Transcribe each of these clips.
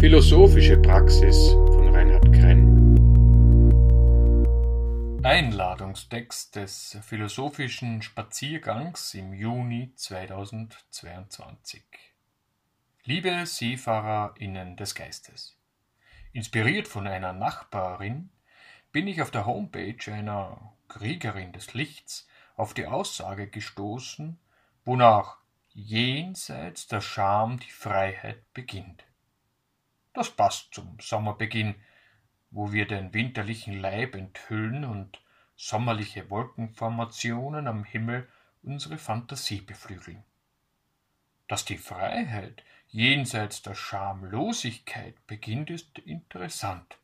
Philosophische Praxis von Reinhard Krenn Einladungstext des Philosophischen Spaziergangs im Juni 2022 Liebe SeefahrerInnen des Geistes Inspiriert von einer Nachbarin bin ich auf der Homepage einer Kriegerin des Lichts auf die Aussage gestoßen, wonach jenseits der Scham die Freiheit beginnt. Das passt zum Sommerbeginn, wo wir den winterlichen Leib enthüllen und sommerliche Wolkenformationen am Himmel unsere Fantasie beflügeln. Dass die Freiheit jenseits der Schamlosigkeit beginnt, ist interessant,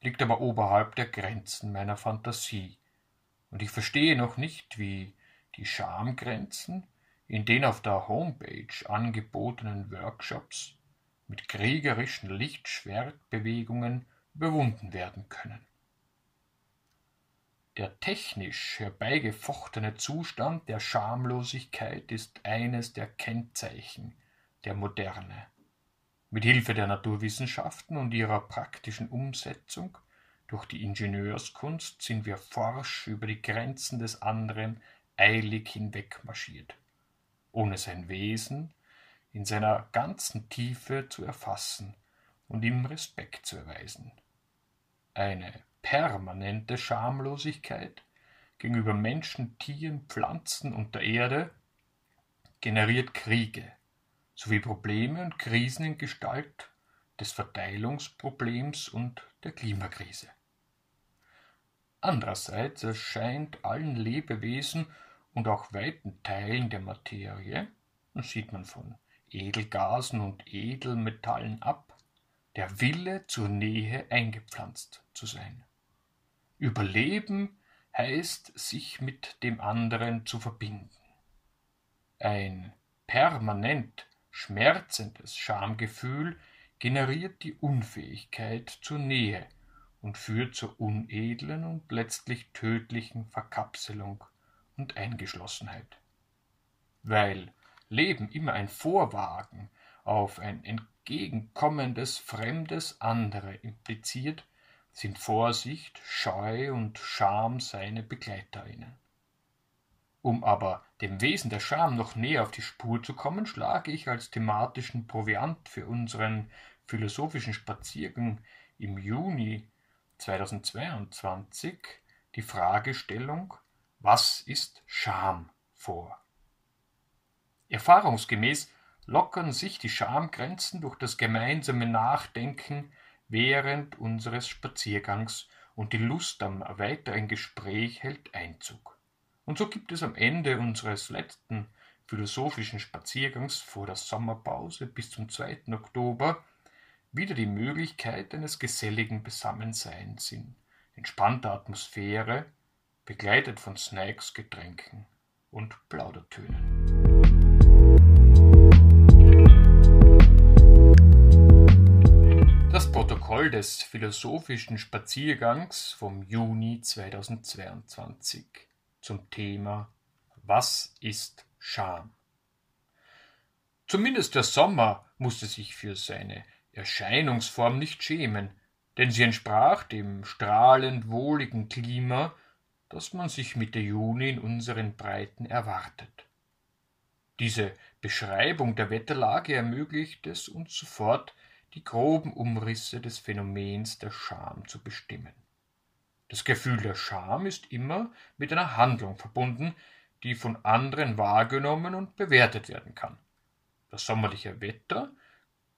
liegt aber oberhalb der Grenzen meiner Fantasie, und ich verstehe noch nicht, wie die Schamgrenzen in den auf der Homepage angebotenen Workshops mit kriegerischen Lichtschwertbewegungen überwunden werden können. Der technisch herbeigefochtene Zustand der Schamlosigkeit ist eines der Kennzeichen der Moderne. Mit Hilfe der Naturwissenschaften und ihrer praktischen Umsetzung durch die Ingenieurskunst sind wir forsch über die Grenzen des anderen eilig hinwegmarschiert, ohne sein Wesen in seiner ganzen Tiefe zu erfassen und ihm Respekt zu erweisen. Eine permanente Schamlosigkeit gegenüber Menschen, Tieren, Pflanzen und der Erde generiert Kriege sowie Probleme und Krisen in Gestalt des Verteilungsproblems und der Klimakrise. Andererseits erscheint allen Lebewesen und auch weiten Teilen der Materie, das sieht man von Edelgasen und Edelmetallen ab, der Wille zur Nähe eingepflanzt zu sein. Überleben heißt, sich mit dem anderen zu verbinden. Ein permanent schmerzendes Schamgefühl generiert die Unfähigkeit zur Nähe und führt zur unedlen und letztlich tödlichen Verkapselung und Eingeschlossenheit. Weil Leben immer ein Vorwagen auf ein entgegenkommendes fremdes andere impliziert, sind Vorsicht, Scheu und Scham seine Begleiterinnen. Um aber dem Wesen der Scham noch näher auf die Spur zu kommen, schlage ich als thematischen Proviant für unseren philosophischen Spaziergang im Juni 2022 die Fragestellung Was ist Scham vor? Erfahrungsgemäß lockern sich die Schamgrenzen durch das gemeinsame Nachdenken während unseres Spaziergangs und die Lust am weiteren Gespräch hält Einzug. Und so gibt es am Ende unseres letzten philosophischen Spaziergangs vor der Sommerpause bis zum 2. Oktober wieder die Möglichkeit eines geselligen Beisammenseins in entspannter Atmosphäre, begleitet von Snacks, Getränken und Plaudertönen. Des philosophischen Spaziergangs vom Juni 2022 zum Thema Was ist Scham? Zumindest der Sommer musste sich für seine Erscheinungsform nicht schämen, denn sie entsprach dem strahlend wohligen Klima, das man sich Mitte Juni in unseren Breiten erwartet. Diese Beschreibung der Wetterlage ermöglicht es uns sofort, die groben Umrisse des Phänomens der Scham zu bestimmen. Das Gefühl der Scham ist immer mit einer Handlung verbunden, die von anderen wahrgenommen und bewertet werden kann. Das sommerliche Wetter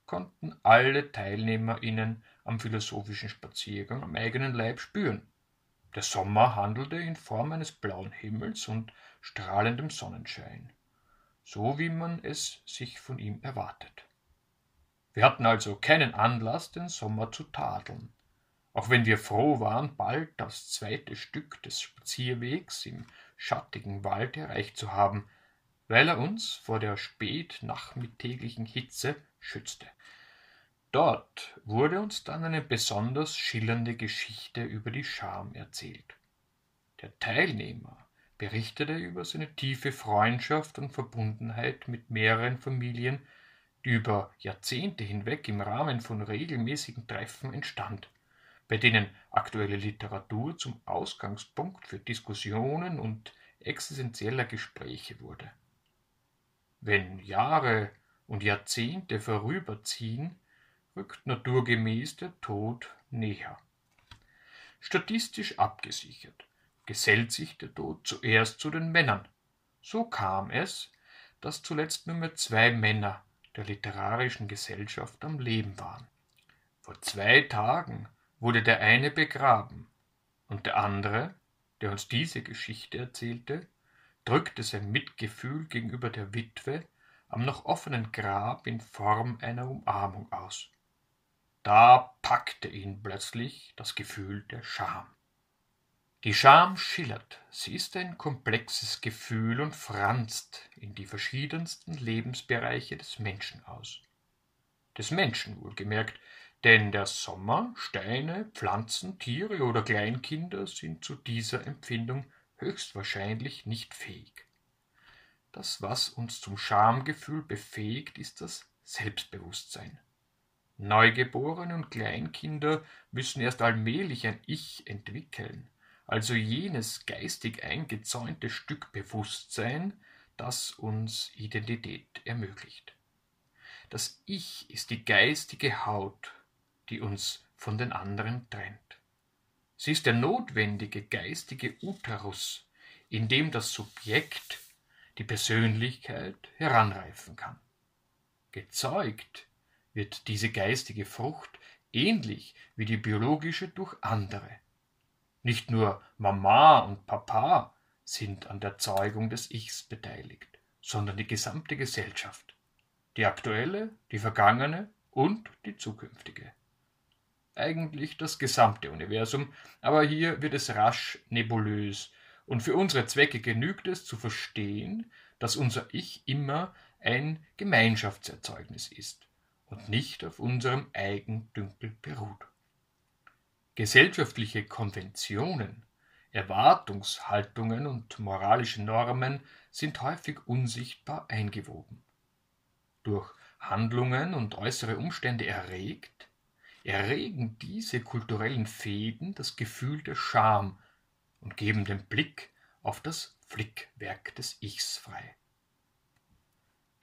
konnten alle TeilnehmerInnen am philosophischen Spaziergang am eigenen Leib spüren. Der Sommer handelte in Form eines blauen Himmels und strahlendem Sonnenschein, so wie man es sich von ihm erwartet. Wir hatten also keinen Anlass, den Sommer zu tadeln. Auch wenn wir froh waren, bald das zweite Stück des Spazierwegs im schattigen Wald erreicht zu haben, weil er uns vor der spätnachmittäglichen Hitze schützte. Dort wurde uns dann eine besonders schillernde Geschichte über die Scham erzählt. Der Teilnehmer berichtete über seine tiefe Freundschaft und Verbundenheit mit mehreren Familien, über Jahrzehnte hinweg im Rahmen von regelmäßigen Treffen entstand, bei denen aktuelle Literatur zum Ausgangspunkt für Diskussionen und existenzieller Gespräche wurde. Wenn Jahre und Jahrzehnte vorüberziehen, rückt naturgemäß der Tod näher. Statistisch abgesichert gesellt sich der Tod zuerst zu den Männern. So kam es, dass zuletzt nur mehr zwei Männer der literarischen Gesellschaft am Leben waren. Vor zwei Tagen wurde der eine begraben, und der andere, der uns diese Geschichte erzählte, drückte sein Mitgefühl gegenüber der Witwe am noch offenen Grab in Form einer Umarmung aus. Da packte ihn plötzlich das Gefühl der Scham. Die Scham schillert, sie ist ein komplexes Gefühl und franzt in die verschiedensten Lebensbereiche des Menschen aus. Des Menschen wohlgemerkt, denn der Sommer, Steine, Pflanzen, Tiere oder Kleinkinder sind zu dieser Empfindung höchstwahrscheinlich nicht fähig. Das, was uns zum Schamgefühl befähigt, ist das Selbstbewusstsein. Neugeborene und Kleinkinder müssen erst allmählich ein Ich entwickeln, also jenes geistig eingezäunte Stück Bewusstsein, das uns Identität ermöglicht. Das Ich ist die geistige Haut, die uns von den anderen trennt. Sie ist der notwendige geistige Uterus, in dem das Subjekt, die Persönlichkeit, heranreifen kann. Gezeugt wird diese geistige Frucht ähnlich wie die biologische durch andere. Nicht nur Mama und Papa sind an der Zeugung des Ichs beteiligt, sondern die gesamte Gesellschaft, die aktuelle, die vergangene und die zukünftige. Eigentlich das gesamte Universum, aber hier wird es rasch nebulös, und für unsere Zwecke genügt es zu verstehen, dass unser Ich immer ein Gemeinschaftserzeugnis ist und nicht auf unserem Eigendünkel beruht. Gesellschaftliche Konventionen, Erwartungshaltungen und moralische Normen sind häufig unsichtbar eingewoben. Durch Handlungen und äußere Umstände erregt, erregen diese kulturellen Fäden das Gefühl der Scham und geben den Blick auf das Flickwerk des Ichs frei.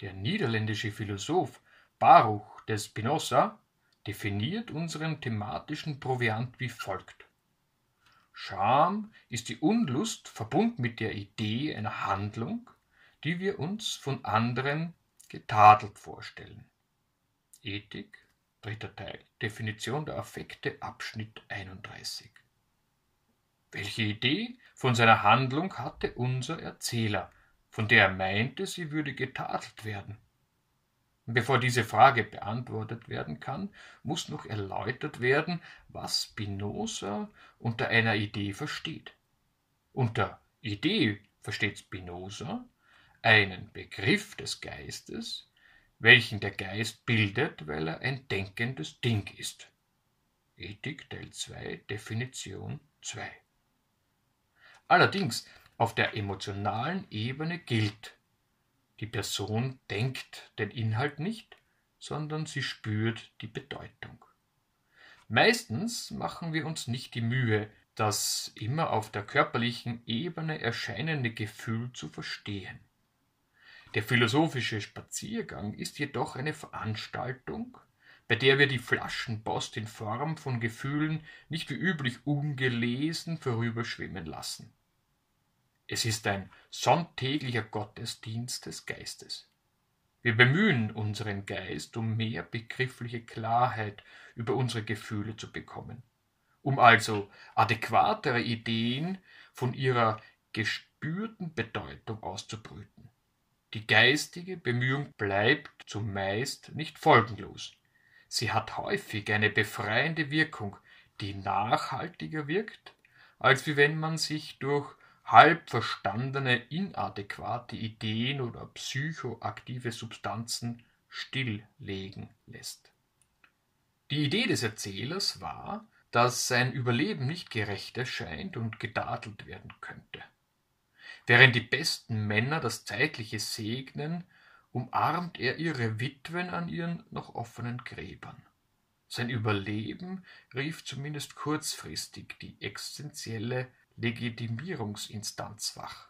Der niederländische Philosoph Baruch de Spinoza definiert unseren thematischen Proviant wie folgt. Scham ist die Unlust verbunden mit der Idee einer Handlung, die wir uns von anderen getadelt vorstellen. Ethik, dritter Teil, Definition der Affekte, Abschnitt 31. Welche Idee von seiner Handlung hatte unser Erzähler, von der er meinte, sie würde getadelt werden? Bevor diese Frage beantwortet werden kann, muss noch erläutert werden, was Spinoza unter einer Idee versteht. Unter Idee versteht Spinoza einen Begriff des Geistes, welchen der Geist bildet, weil er ein denkendes Ding ist. Ethik Teil 2 Definition 2 Allerdings auf der emotionalen Ebene gilt, die Person denkt den Inhalt nicht, sondern sie spürt die Bedeutung. Meistens machen wir uns nicht die Mühe, das immer auf der körperlichen Ebene erscheinende Gefühl zu verstehen. Der philosophische Spaziergang ist jedoch eine Veranstaltung, bei der wir die Flaschenpost in Form von Gefühlen nicht wie üblich ungelesen vorüberschwimmen lassen. Es ist ein sonntäglicher Gottesdienst des Geistes. Wir bemühen unseren Geist, um mehr begriffliche Klarheit über unsere Gefühle zu bekommen, um also adäquatere Ideen von ihrer gespürten Bedeutung auszubrüten. Die geistige Bemühung bleibt zumeist nicht folgenlos. Sie hat häufig eine befreiende Wirkung, die nachhaltiger wirkt, als wie wenn man sich durch halb verstandene, inadäquate Ideen oder psychoaktive Substanzen stilllegen lässt. Die Idee des Erzählers war, dass sein Überleben nicht gerecht erscheint und gedadelt werden könnte. Während die besten Männer das Zeitliche segnen, umarmt er ihre Witwen an ihren noch offenen Gräbern. Sein Überleben rief zumindest kurzfristig die existenzielle Legitimierungsinstanz wach.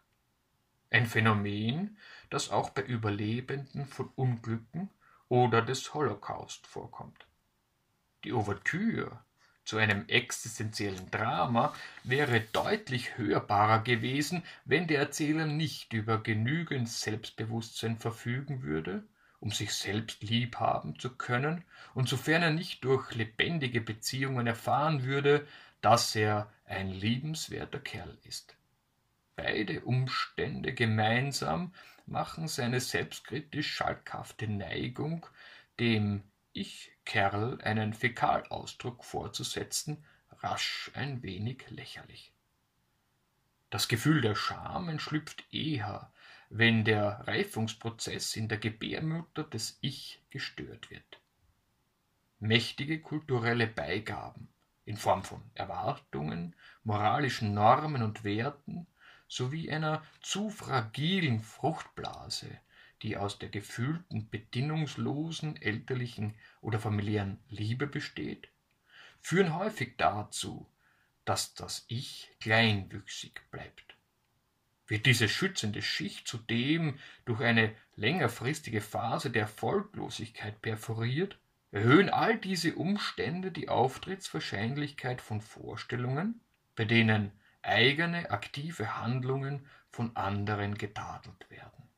Ein Phänomen, das auch bei Überlebenden von Unglücken oder des Holocaust vorkommt. Die Ouvertüre zu einem existenziellen Drama wäre deutlich hörbarer gewesen, wenn der Erzähler nicht über genügend Selbstbewusstsein verfügen würde, um sich selbst lieb haben zu können, und sofern er nicht durch lebendige Beziehungen erfahren würde, dass er ein liebenswerter Kerl ist. Beide Umstände gemeinsam machen seine selbstkritisch schalkhafte Neigung, dem Ich-Kerl einen Fäkalausdruck vorzusetzen, rasch ein wenig lächerlich. Das Gefühl der Scham entschlüpft eher, wenn der Reifungsprozess in der Gebärmutter des Ich gestört wird. Mächtige kulturelle Beigaben in Form von Erwartungen, moralischen Normen und Werten sowie einer zu fragilen Fruchtblase, die aus der gefühlten, bedingungslosen elterlichen oder familiären Liebe besteht, führen häufig dazu, dass das Ich kleinwüchsig bleibt. Wird diese schützende Schicht zudem durch eine längerfristige Phase der Folglosigkeit perforiert, erhöhen all diese Umstände die Auftrittswahrscheinlichkeit von Vorstellungen, bei denen eigene aktive Handlungen von anderen getadelt werden.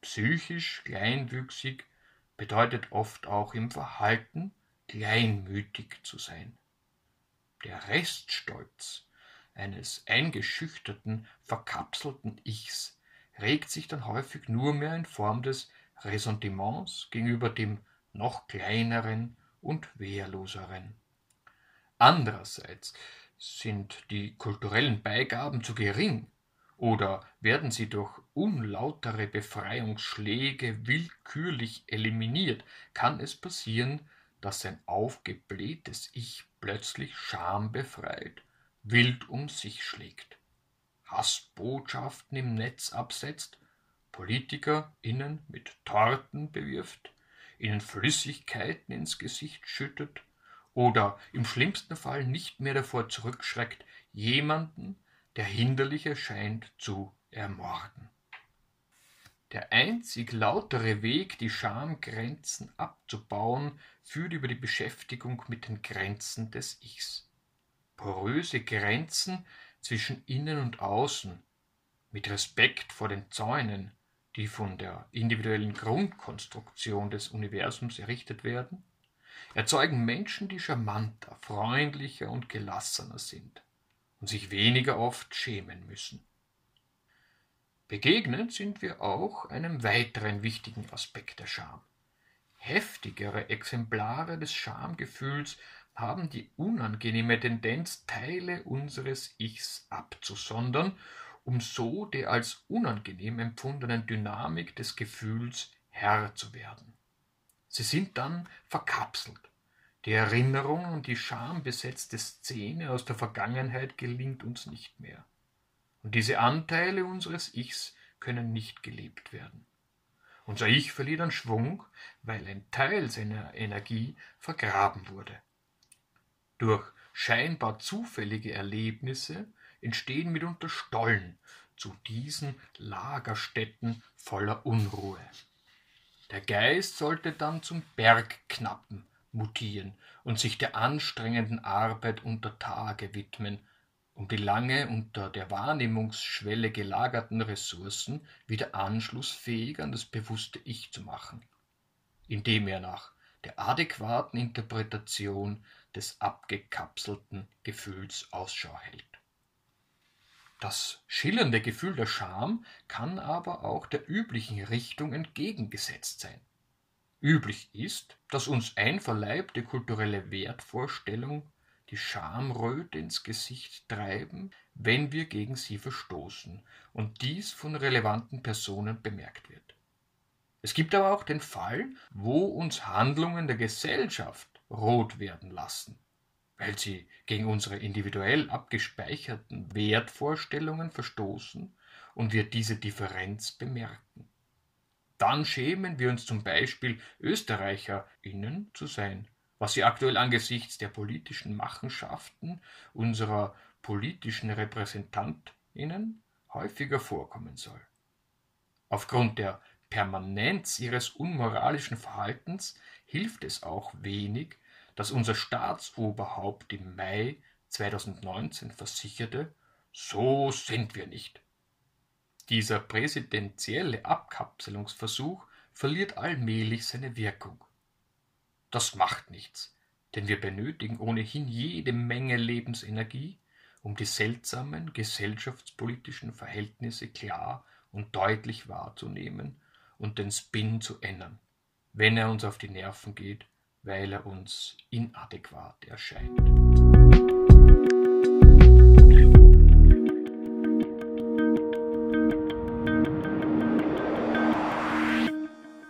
Psychisch kleinwüchsig bedeutet oft auch im Verhalten kleinmütig zu sein. Der Reststolz eines eingeschüchterten, verkapselten Ichs regt sich dann häufig nur mehr in Form des Ressentiments gegenüber dem noch kleineren und wehrloseren. Andererseits sind die kulturellen Beigaben zu gering oder werden sie durch unlautere Befreiungsschläge willkürlich eliminiert, kann es passieren, dass ein aufgeblähtes Ich plötzlich schambefreit wild um sich schlägt, Hassbotschaften im Netz absetzt, PolitikerInnen mit Torten bewirft, ihnen Flüssigkeiten ins Gesicht schüttet oder im schlimmsten Fall nicht mehr davor zurückschreckt, jemanden, der hinderlich erscheint, zu ermorden. Der einzig lautere Weg, die Schamgrenzen abzubauen, führt über die Beschäftigung mit den Grenzen des Ichs. Poröse Grenzen zwischen Innen und Außen, mit Respekt vor den Zäunen, die von der individuellen Grundkonstruktion des Universums errichtet werden, erzeugen Menschen, die charmanter, freundlicher und gelassener sind und sich weniger oft schämen müssen. Begegnet sind wir auch einem weiteren wichtigen Aspekt der Scham. Heftigere Exemplare des Schamgefühls haben die unangenehme Tendenz, Teile unseres Ichs abzusondern, um so der als unangenehm empfundenen Dynamik des Gefühls Herr zu werden. Sie sind dann verkapselt. Die Erinnerung an die schambesetzte Szene aus der Vergangenheit gelingt uns nicht mehr. Und diese Anteile unseres Ichs können nicht gelebt werden. Unser Ich verliert an Schwung, weil ein Teil seiner Energie vergraben wurde. Durch scheinbar zufällige Erlebnisse entstehen mitunter Stollen zu diesen Lagerstätten voller Unruhe. Der Geist sollte dann zum Bergknappen mutieren und sich der anstrengenden Arbeit unter Tage widmen, um die lange unter der Wahrnehmungsschwelle gelagerten Ressourcen wieder anschlussfähig an das bewusste Ich zu machen, indem er nach der adäquaten Interpretation des abgekapselten Gefühls Ausschau hält. Das schillernde Gefühl der Scham kann aber auch der üblichen Richtung entgegengesetzt sein. Üblich ist, dass uns einverleibte kulturelle Wertvorstellungen die Schamröte ins Gesicht treiben, wenn wir gegen sie verstoßen und dies von relevanten Personen bemerkt wird. Es gibt aber auch den Fall, wo uns Handlungen der Gesellschaft rot werden lassen weil sie gegen unsere individuell abgespeicherten Wertvorstellungen verstoßen und wir diese Differenz bemerken. Dann schämen wir uns zum Beispiel, ÖsterreicherInnen zu sein, was sie aktuell angesichts der politischen Machenschaften unserer politischen RepräsentantInnen häufiger vorkommen soll. Aufgrund der Permanenz ihres unmoralischen Verhaltens hilft es auch wenig, dass unser Staatsoberhaupt im Mai 2019 versicherte, so sind wir nicht. Dieser präsidentielle Abkapselungsversuch verliert allmählich seine Wirkung. Das macht nichts, denn wir benötigen ohnehin jede Menge Lebensenergie, um die seltsamen gesellschaftspolitischen Verhältnisse klar und deutlich wahrzunehmen und den Spin zu ändern, wenn er uns auf die Nerven geht, weil er uns inadäquat erscheint.